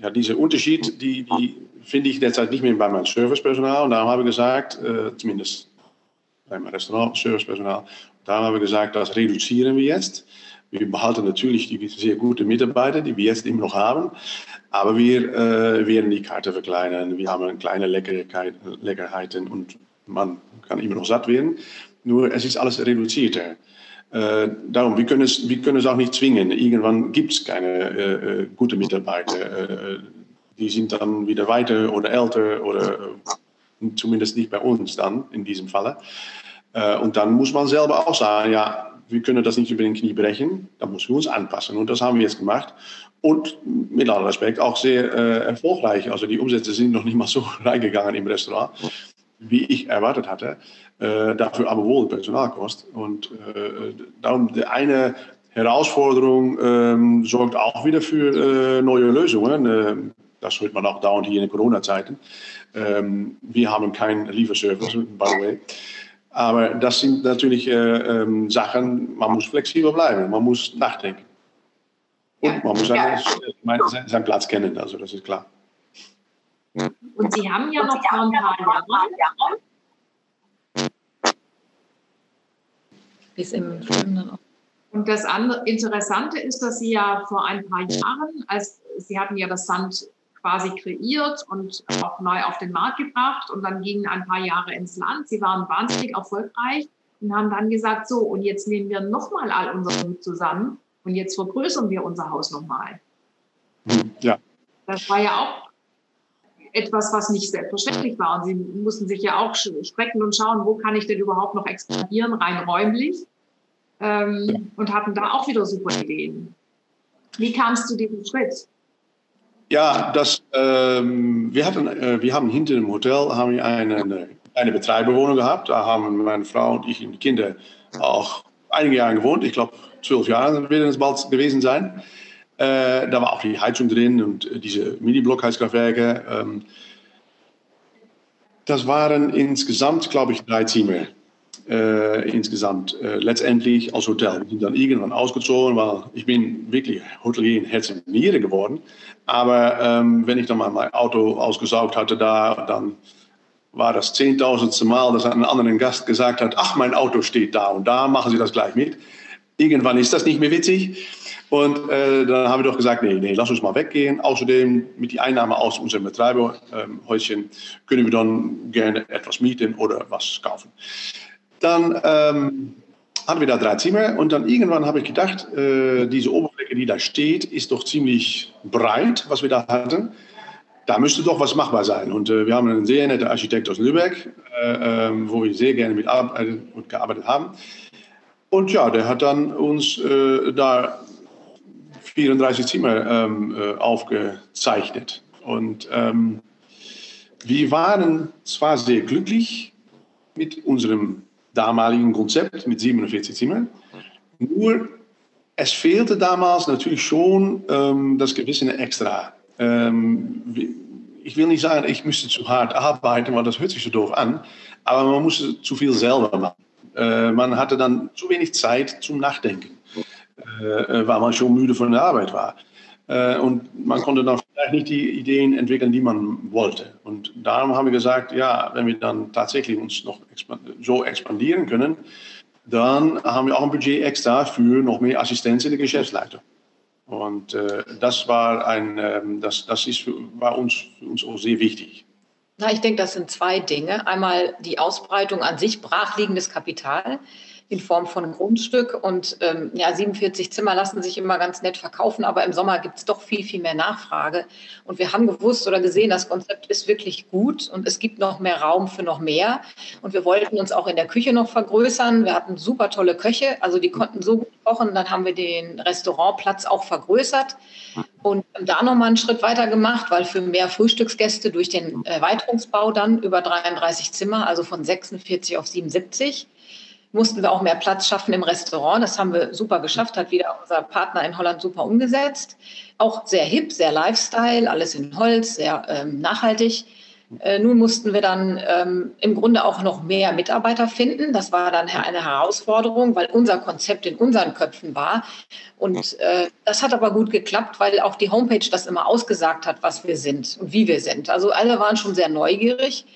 ja, dieser Unterschied, die, die finde ich derzeit nicht mehr bei meinem Servicepersonal. Und darum habe ich gesagt, äh, zumindest bei meinem Restaurant, Servicepersonal, darum habe ich gesagt, das reduzieren wir jetzt. Wir behalten natürlich die sehr guten Mitarbeiter, die wir jetzt immer noch haben, aber wir äh, werden die Karte verkleinern. Wir haben kleine Leckerheiten und man kann immer noch satt werden. Nur es ist alles reduzierter. Äh, darum, wir können, es, wir können es auch nicht zwingen. Irgendwann gibt es keine äh, äh, gute Mitarbeiter. Äh, die sind dann wieder weiter oder älter oder zumindest nicht bei uns dann in diesem Falle. und dann muss man selber auch sagen, ja, wir können das nicht über den Knie brechen, da müssen wir uns anpassen. Und das haben wir jetzt gemacht. Und mit aller Respekt auch sehr erfolgreich. Also die Umsätze sind noch nicht mal so reingegangen im Restaurant, wie ich erwartet hatte. Äh, dafür aber wohl Personalkost. Und äh, darum die eine Herausforderung ähm, sorgt auch wieder für äh, neue Lösungen. Das hört man auch dauernd hier in Corona-Zeiten. Ähm, wir haben keinen Lieferservice, by the way. Aber das sind natürlich äh, ähm, Sachen, man muss flexibel bleiben, man muss nachdenken. Und man muss seinen, seinen Platz kennen, also das ist klar. Und Sie haben ja noch vor ein paar Jahren Bis im Film dann auch. Und das andere Interessante ist, dass Sie ja vor ein paar Jahren, als Sie hatten ja das Sand quasi kreiert und auch neu auf den Markt gebracht und dann gingen ein paar Jahre ins Land. Sie waren wahnsinnig erfolgreich und haben dann gesagt, so, und jetzt nehmen wir nochmal all unser Mut zusammen und jetzt vergrößern wir unser Haus nochmal. Ja. Das war ja auch etwas, was nicht selbstverständlich war. Und sie mussten sich ja auch strecken und schauen, wo kann ich denn überhaupt noch expandieren, rein räumlich. Ähm, und hatten da auch wieder super Ideen. Wie kamst du diesem Schritt? Ja, das, ähm, wir, hatten, äh, wir haben hinter dem Hotel haben eine, eine Betreiberwohnung gehabt. Da haben meine Frau und ich und die Kinder auch einige Jahre gewohnt. Ich glaube, zwölf Jahre werden es bald gewesen sein. Äh, da war auch die Heizung drin und diese Mini-Blockheizkraftwerke. Ähm, das waren insgesamt, glaube ich, drei Zimmer. Äh, insgesamt äh, letztendlich als Hotel. Wir sind dann irgendwann ausgezogen, weil ich bin wirklich Hotelier in Herz und Niere geworden. Aber ähm, wenn ich dann mal mein Auto ausgesaugt hatte, da, dann war das zehntausendste Mal, dass ein anderer Gast gesagt hat, ach, mein Auto steht da und da, machen Sie das gleich mit. Irgendwann ist das nicht mehr witzig. Und äh, dann haben wir doch gesagt, nee, nee, lass uns mal weggehen. Außerdem mit die Einnahme aus unserem Betreiberhäuschen ähm, können wir dann gerne etwas mieten oder was kaufen. Dann ähm, hatten wir da drei Zimmer und dann irgendwann habe ich gedacht, äh, diese Oberfläche, die da steht, ist doch ziemlich breit, was wir da hatten. Da müsste doch was machbar sein. Und äh, wir haben einen sehr netten Architekt aus Lübeck, äh, ähm, wo wir sehr gerne mit gearbeitet haben. Und ja, der hat dann uns äh, da 34 Zimmer ähm, äh, aufgezeichnet. Und ähm, wir waren zwar sehr glücklich mit unserem damaligen Konzept mit 47 Zimmern, nur es fehlte damals natürlich schon ähm, das gewisse Extra. Ähm, ich will nicht sagen, ich müsste zu hart arbeiten, weil das hört sich so doof an, aber man musste zu viel selber machen. Äh, man hatte dann zu wenig Zeit zum Nachdenken. Äh, weil man schon müde von der Arbeit war. Äh, und man konnte dann vielleicht nicht die Ideen entwickeln, die man wollte. Und darum haben wir gesagt, ja, wenn wir dann tatsächlich uns noch so expandieren können, dann haben wir auch ein Budget extra für noch mehr Assistenz in der Geschäftsleitung. Und äh, das war ein, ähm, das, das ist für, war uns, für uns auch sehr wichtig. Na, ich denke, das sind zwei Dinge. Einmal die Ausbreitung an sich, brachliegendes Kapital in Form von Grundstück. Und ähm, ja, 47 Zimmer lassen sich immer ganz nett verkaufen, aber im Sommer gibt es doch viel, viel mehr Nachfrage. Und wir haben gewusst oder gesehen, das Konzept ist wirklich gut und es gibt noch mehr Raum für noch mehr. Und wir wollten uns auch in der Küche noch vergrößern. Wir hatten super tolle Köche, also die konnten so gut kochen. Dann haben wir den Restaurantplatz auch vergrößert und da nochmal einen Schritt weiter gemacht, weil für mehr Frühstücksgäste durch den Erweiterungsbau dann über 33 Zimmer, also von 46 auf 77, mussten wir auch mehr Platz schaffen im Restaurant. Das haben wir super geschafft, hat wieder unser Partner in Holland super umgesetzt. Auch sehr hip, sehr Lifestyle, alles in Holz, sehr ähm, nachhaltig. Äh, nun mussten wir dann ähm, im Grunde auch noch mehr Mitarbeiter finden. Das war dann eine Herausforderung, weil unser Konzept in unseren Köpfen war. Und äh, das hat aber gut geklappt, weil auch die Homepage das immer ausgesagt hat, was wir sind und wie wir sind. Also alle waren schon sehr neugierig.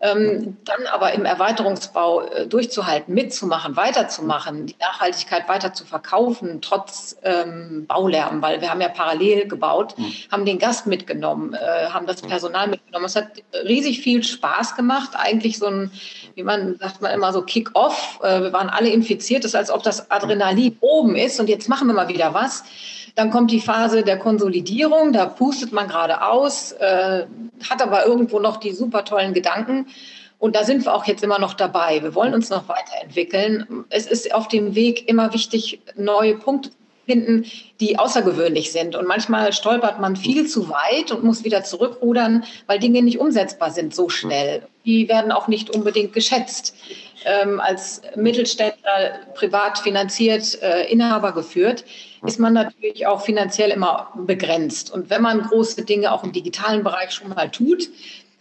Ähm, dann aber im Erweiterungsbau äh, durchzuhalten, mitzumachen, weiterzumachen, die Nachhaltigkeit weiter zu verkaufen, trotz ähm, Baulärm, weil wir haben ja parallel gebaut, mhm. haben den Gast mitgenommen, äh, haben das Personal mitgenommen. Es hat riesig viel Spaß gemacht, eigentlich so ein, wie man sagt man immer so Kick-off. Äh, wir waren alle infiziert, es ist als ob das Adrenalin oben ist und jetzt machen wir mal wieder was. Dann kommt die Phase der Konsolidierung, da pustet man gerade aus, äh, hat aber irgendwo noch die super tollen Gedanken. Und da sind wir auch jetzt immer noch dabei. Wir wollen uns noch weiterentwickeln. Es ist auf dem Weg immer wichtig, neue Punkte zu finden, die außergewöhnlich sind. Und manchmal stolpert man viel zu weit und muss wieder zurückrudern, weil Dinge nicht umsetzbar sind so schnell. Die werden auch nicht unbedingt geschätzt. Ähm, als Mittelständler privat finanziert, äh, Inhaber geführt, ist man natürlich auch finanziell immer begrenzt. Und wenn man große Dinge auch im digitalen Bereich schon mal tut,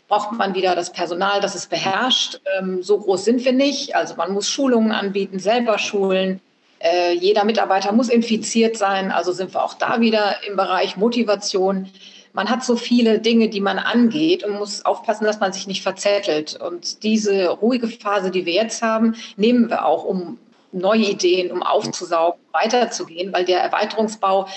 braucht man wieder das Personal, das es beherrscht. Ähm, so groß sind wir nicht. Also man muss Schulungen anbieten, selber schulen. Äh, jeder Mitarbeiter muss infiziert sein. Also sind wir auch da wieder im Bereich Motivation. Man hat so viele Dinge, die man angeht und muss aufpassen, dass man sich nicht verzettelt. Und diese ruhige Phase, die wir jetzt haben, nehmen wir auch, um neue Ideen, um aufzusaugen, weiterzugehen, weil der Erweiterungsbau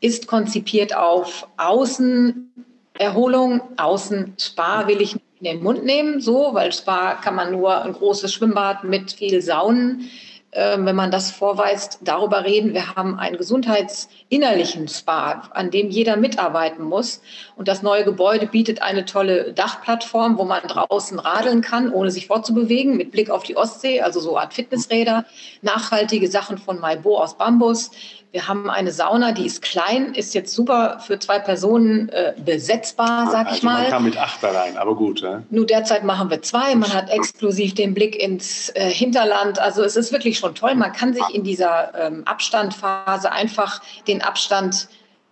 ist konzipiert auf Außenerholung, Außenspar will ich nicht in den Mund nehmen, so, weil Spa kann man nur ein großes Schwimmbad mit viel Saunen wenn man das vorweist, darüber reden. Wir haben einen gesundheitsinnerlichen Spa, an dem jeder mitarbeiten muss. Und das neue Gebäude bietet eine tolle Dachplattform, wo man draußen radeln kann, ohne sich fortzubewegen, mit Blick auf die Ostsee, also so Art Fitnessräder, nachhaltige Sachen von Maibo aus Bambus. Wir haben eine Sauna, die ist klein, ist jetzt super für zwei Personen äh, besetzbar, sag also ich mal. Man kann mit acht da rein, aber gut. Ja? Nur derzeit machen wir zwei. Man hat exklusiv den Blick ins äh, Hinterland. Also es ist wirklich schon toll. Man kann sich in dieser ähm, Abstandphase einfach den Abstand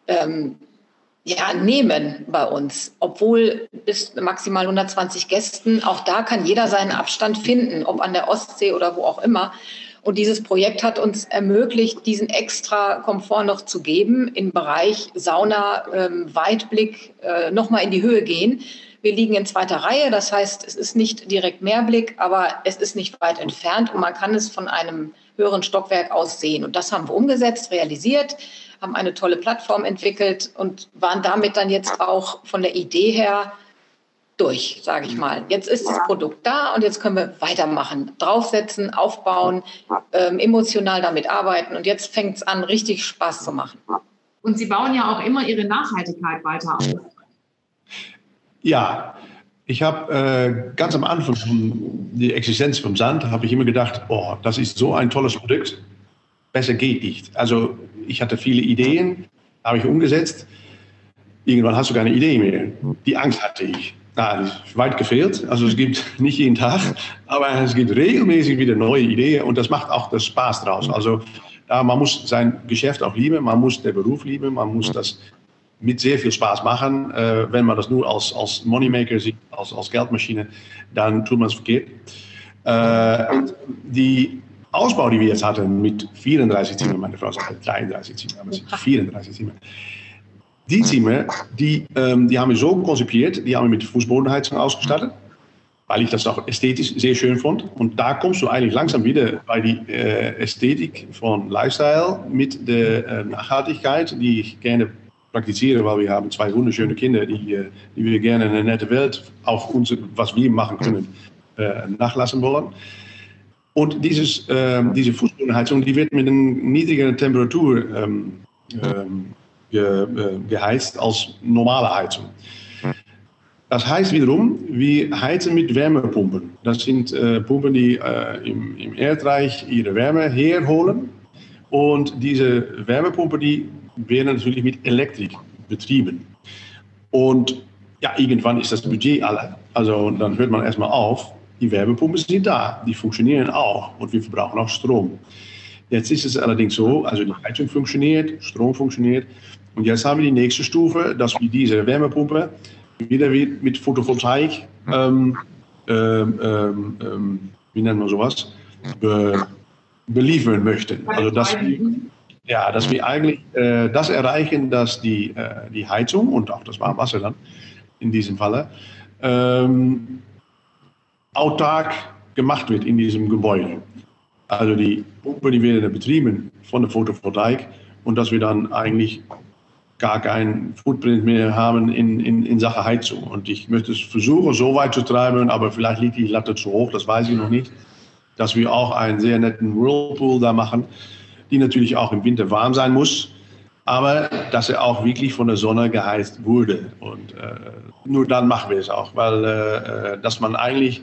ähm, ja, nehmen bei uns, obwohl bis maximal 120 Gästen, auch da kann jeder seinen Abstand finden, ob an der Ostsee oder wo auch immer. Und dieses Projekt hat uns ermöglicht, diesen extra Komfort noch zu geben im Bereich Sauna, ähm, Weitblick, äh, nochmal in die Höhe gehen. Wir liegen in zweiter Reihe, das heißt, es ist nicht direkt Mehrblick, aber es ist nicht weit entfernt und man kann es von einem höheren Stockwerk aus sehen. Und das haben wir umgesetzt, realisiert, haben eine tolle Plattform entwickelt und waren damit dann jetzt auch von der Idee her durch, sage ich mal. Jetzt ist das Produkt da und jetzt können wir weitermachen, draufsetzen, aufbauen, ähm, emotional damit arbeiten und jetzt fängt es an, richtig Spaß zu machen. Und Sie bauen ja auch immer Ihre Nachhaltigkeit weiter auf. Ja, ich habe äh, ganz am Anfang die Existenz vom Sand, habe ich immer gedacht, oh, das ist so ein tolles Produkt, besser geht nicht. Also ich hatte viele Ideen, habe ich umgesetzt. Irgendwann hast du keine Idee mehr. Die Angst hatte ich. Na, weit gefehlt. Also es gibt nicht jeden Tag, aber es gibt regelmäßig wieder neue Ideen und das macht auch das Spaß draus. Also ja, man muss sein Geschäft auch lieben, man muss den Beruf lieben, man muss das mit sehr viel Spaß machen. Äh, wenn man das nur als, als Moneymaker sieht, als, als Geldmaschine, dann tut man es verkehrt. Äh, die Ausbau, die wir jetzt hatten mit 34 Zimmern, meine Frau sagt 33 Zimmern, aber es sind 34 Zimmern die Zimmer, die, ähm, die haben wir so konzipiert, die haben wir mit Fußbodenheizung ausgestattet, weil ich das auch ästhetisch sehr schön fand. Und da kommst du eigentlich langsam wieder bei die äh, Ästhetik von Lifestyle mit der äh, Nachhaltigkeit, die ich gerne praktiziere, weil wir haben zwei wunderschöne Kinder, die, äh, die wir gerne eine nette Welt auf uns, was wir machen können, nachlassen wollen. Und dieses, diese Fußbodenheizung, die wird mit einer niedrigeren Temperatur ähm, ähm, ge, geheizt als normale Heizung. Das heißt wiederum, wir heizen mit Wärmepumpen. Das sind äh, Pumpen, die äh, im, im, Erdreich ihre Wärme herholen. Und diese Wärmepumpen, die werden natürlich mit Elektrik betrieben. Und ja, irgendwann ist das Budget alle. Also dann hört man erstmal auf. Die Wärmepumpen sind da, die funktionieren auch und wir verbrauchen auch Strom. Jetzt ist es allerdings so, also die Heizung funktioniert, Strom funktioniert, und jetzt haben wir die nächste Stufe, dass wir diese Wärmepumpe wieder mit Photovoltaik, ähm, ähm, ähm, ähm, wie nennt man sowas, be, beliefern möchten. Also dass wir, ja, dass wir eigentlich äh, das erreichen, dass die, äh, die Heizung und auch das Warmwasser dann in diesem Falle ähm, autark gemacht wird in diesem Gebäude. Also die Pumpe, die werden betrieben von der Photovoltaik und dass wir dann eigentlich gar keinen Footprint mehr haben in, in, in Sache Heizung. Und ich möchte es versuchen, so weit zu treiben, aber vielleicht liegt die Latte zu hoch, das weiß ich noch nicht, dass wir auch einen sehr netten Whirlpool da machen, die natürlich auch im Winter warm sein muss, aber dass er auch wirklich von der Sonne geheizt wurde. Und äh, nur dann machen wir es auch, weil äh, dass man eigentlich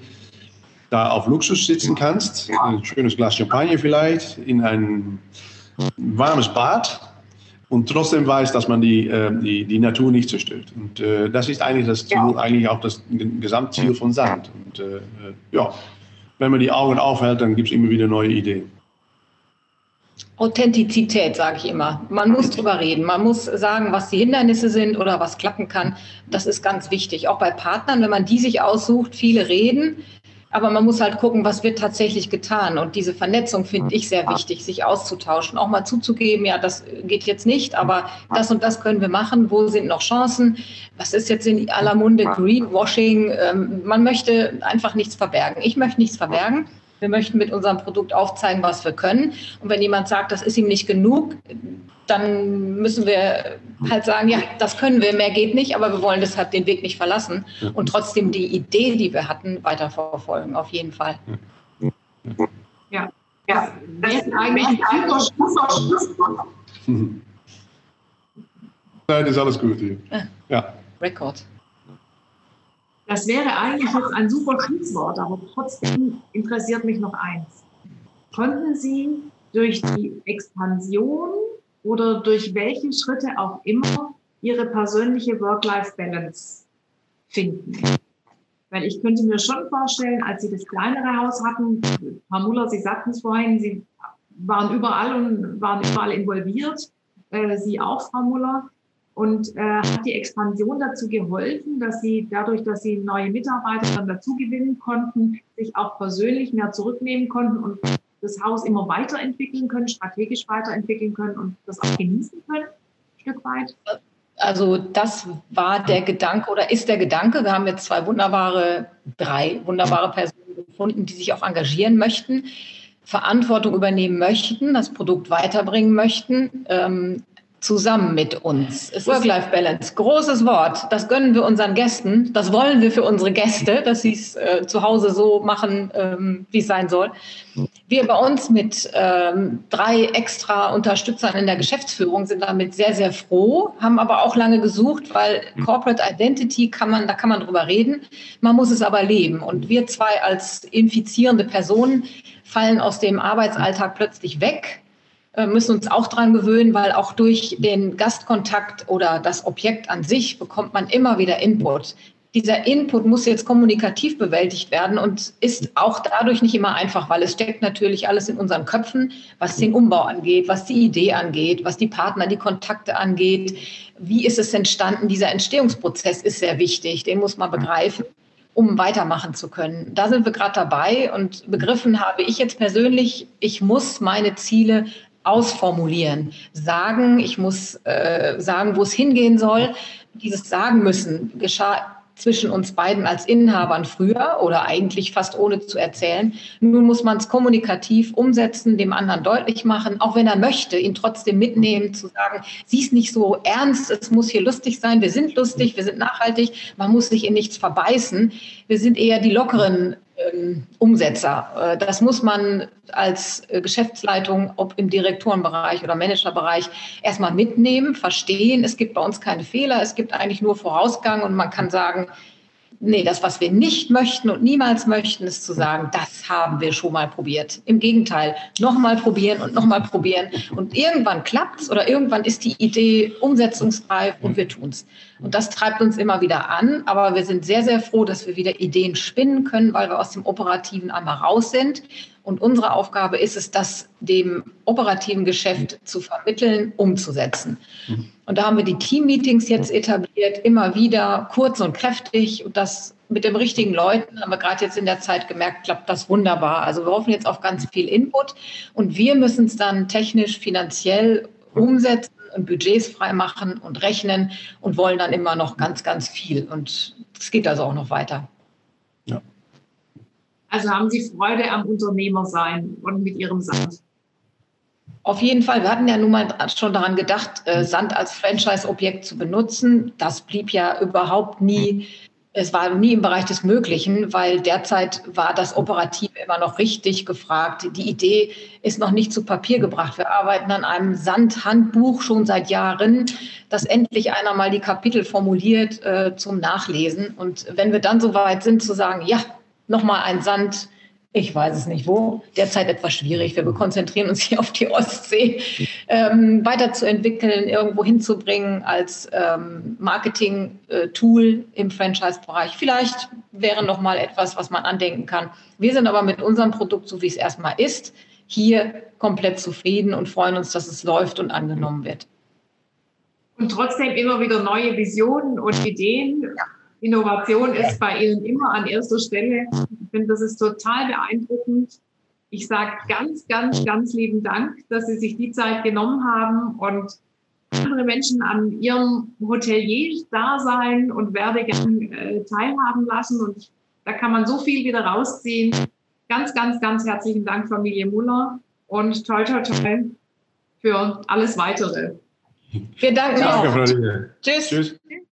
da auf Luxus sitzen kannst, ein schönes Glas Champagner vielleicht, in ein warmes Bad und trotzdem weiß, dass man die, äh, die, die Natur nicht zerstört. Und äh, das ist eigentlich das Ziel, ja. eigentlich auch das Gesamtziel von Sand. Und äh, ja, wenn man die Augen aufhält, dann gibt es immer wieder neue Ideen. Authentizität, sage ich immer. Man muss drüber reden. Man muss sagen, was die Hindernisse sind oder was klappen kann. Das ist ganz wichtig. Auch bei Partnern, wenn man die sich aussucht, viele reden, aber man muss halt gucken, was wird tatsächlich getan. Und diese Vernetzung finde ich sehr wichtig, sich auszutauschen, auch mal zuzugeben, ja, das geht jetzt nicht, aber das und das können wir machen. Wo sind noch Chancen? Was ist jetzt in aller Munde Greenwashing? Ähm, man möchte einfach nichts verbergen. Ich möchte nichts verbergen. Wir möchten mit unserem Produkt aufzeigen, was wir können. Und wenn jemand sagt, das ist ihm nicht genug, dann müssen wir halt sagen, ja, das können wir, mehr geht nicht, aber wir wollen deshalb den Weg nicht verlassen und trotzdem die Idee, die wir hatten, weiterverfolgen, auf jeden Fall. Ja, ja, das ist eigentlich ein super Schlusswort. Nein, ist alles gut hier. Ja. Rekord. Das wäre eigentlich jetzt ein super Schlusswort, aber trotzdem interessiert mich noch eins. Konnten Sie durch die Expansion oder durch welche Schritte auch immer Ihre persönliche Work-Life-Balance finden? Weil ich könnte mir schon vorstellen, als Sie das kleinere Haus hatten, Frau Muller, Sie sagten es vorhin, Sie waren überall und waren überall involviert, äh, Sie auch, Frau Muller. Und äh, hat die Expansion dazu geholfen, dass sie dadurch, dass sie neue Mitarbeiter dann dazu gewinnen konnten, sich auch persönlich mehr zurücknehmen konnten und das Haus immer weiterentwickeln können, strategisch weiterentwickeln können und das auch genießen können, ein Stück weit? Also das war der Gedanke oder ist der Gedanke. Wir haben jetzt zwei wunderbare, drei wunderbare Personen gefunden, die sich auch engagieren möchten, Verantwortung übernehmen möchten, das Produkt weiterbringen möchten, ähm, zusammen mit uns. Work-Life-Balance, großes Wort. Das gönnen wir unseren Gästen. Das wollen wir für unsere Gäste, dass sie es äh, zu Hause so machen, ähm, wie es sein soll. Wir bei uns mit ähm, drei extra Unterstützern in der Geschäftsführung sind damit sehr, sehr froh, haben aber auch lange gesucht, weil Corporate Identity kann man, da kann man drüber reden. Man muss es aber leben. Und wir zwei als infizierende Personen fallen aus dem Arbeitsalltag plötzlich weg müssen uns auch dran gewöhnen, weil auch durch den Gastkontakt oder das Objekt an sich bekommt man immer wieder Input. Dieser Input muss jetzt kommunikativ bewältigt werden und ist auch dadurch nicht immer einfach, weil es steckt natürlich alles in unseren Köpfen, was den Umbau angeht, was die Idee angeht, was die Partner, die Kontakte angeht. Wie ist es entstanden? Dieser Entstehungsprozess ist sehr wichtig, den muss man begreifen um weitermachen zu können. Da sind wir gerade dabei und begriffen habe ich jetzt persönlich, ich muss meine Ziele ausformulieren, sagen, ich muss äh, sagen, wo es hingehen soll. Dieses Sagen müssen geschah zwischen uns beiden als Inhabern früher oder eigentlich fast ohne zu erzählen. Nun muss man es kommunikativ umsetzen, dem anderen deutlich machen, auch wenn er möchte, ihn trotzdem mitnehmen, zu sagen, sieh es nicht so ernst, es muss hier lustig sein, wir sind lustig, wir sind nachhaltig, man muss sich in nichts verbeißen. Wir sind eher die lockeren Umsetzer. Äh, das muss man als äh, Geschäftsleitung, ob im Direktorenbereich oder Managerbereich, erstmal mitnehmen, verstehen. Es gibt bei uns keine Fehler, es gibt eigentlich nur Vorausgang und man kann sagen, Nee, das, was wir nicht möchten und niemals möchten, ist zu sagen, das haben wir schon mal probiert. Im Gegenteil, nochmal probieren und nochmal probieren. Und irgendwann klappt's oder irgendwann ist die Idee umsetzungsreif und wir tun's. Und das treibt uns immer wieder an. Aber wir sind sehr, sehr froh, dass wir wieder Ideen spinnen können, weil wir aus dem Operativen einmal raus sind und unsere Aufgabe ist es, das dem operativen Geschäft zu vermitteln, umzusetzen. Und da haben wir die Team-Meetings jetzt etabliert, immer wieder kurz und kräftig. Und das mit den richtigen Leuten haben wir gerade jetzt in der Zeit gemerkt, klappt das wunderbar. Also wir hoffen jetzt auf ganz viel Input. Und wir müssen es dann technisch, finanziell umsetzen und Budgets freimachen und rechnen und wollen dann immer noch ganz, ganz viel. Und es geht also auch noch weiter. Also haben Sie Freude am Unternehmersein und mit Ihrem Sand? Auf jeden Fall. Wir hatten ja nun mal schon daran gedacht, äh, Sand als Franchise-Objekt zu benutzen. Das blieb ja überhaupt nie es war nie im Bereich des Möglichen, weil derzeit war das Operativ immer noch richtig gefragt. Die Idee ist noch nicht zu Papier gebracht. Wir arbeiten an einem Sandhandbuch schon seit Jahren, dass endlich einer mal die Kapitel formuliert äh, zum Nachlesen. Und wenn wir dann so weit sind zu sagen, ja, nochmal ein Sand, ich weiß es nicht wo. Derzeit etwas schwierig. Wir konzentrieren uns hier auf die Ostsee. Ähm, weiterzuentwickeln, irgendwo hinzubringen als ähm, Marketing-Tool im Franchise-Bereich. Vielleicht wäre noch mal etwas, was man andenken kann. Wir sind aber mit unserem Produkt, so wie es erstmal ist, hier komplett zufrieden und freuen uns, dass es läuft und angenommen wird. Und trotzdem immer wieder neue Visionen und Ideen. Ja Innovation ist bei Ihnen immer an erster Stelle. Ich finde, das ist total beeindruckend. Ich sage ganz, ganz, ganz lieben Dank, dass Sie sich die Zeit genommen haben und andere Menschen an ihrem Hotelier-Dasein und Werdegang äh, teilhaben lassen. Und da kann man so viel wieder rausziehen. Ganz, ganz, ganz herzlichen Dank, Familie Muller. Und toll, toll, toll für alles Weitere. Wir danken Tschüss. Tschüss.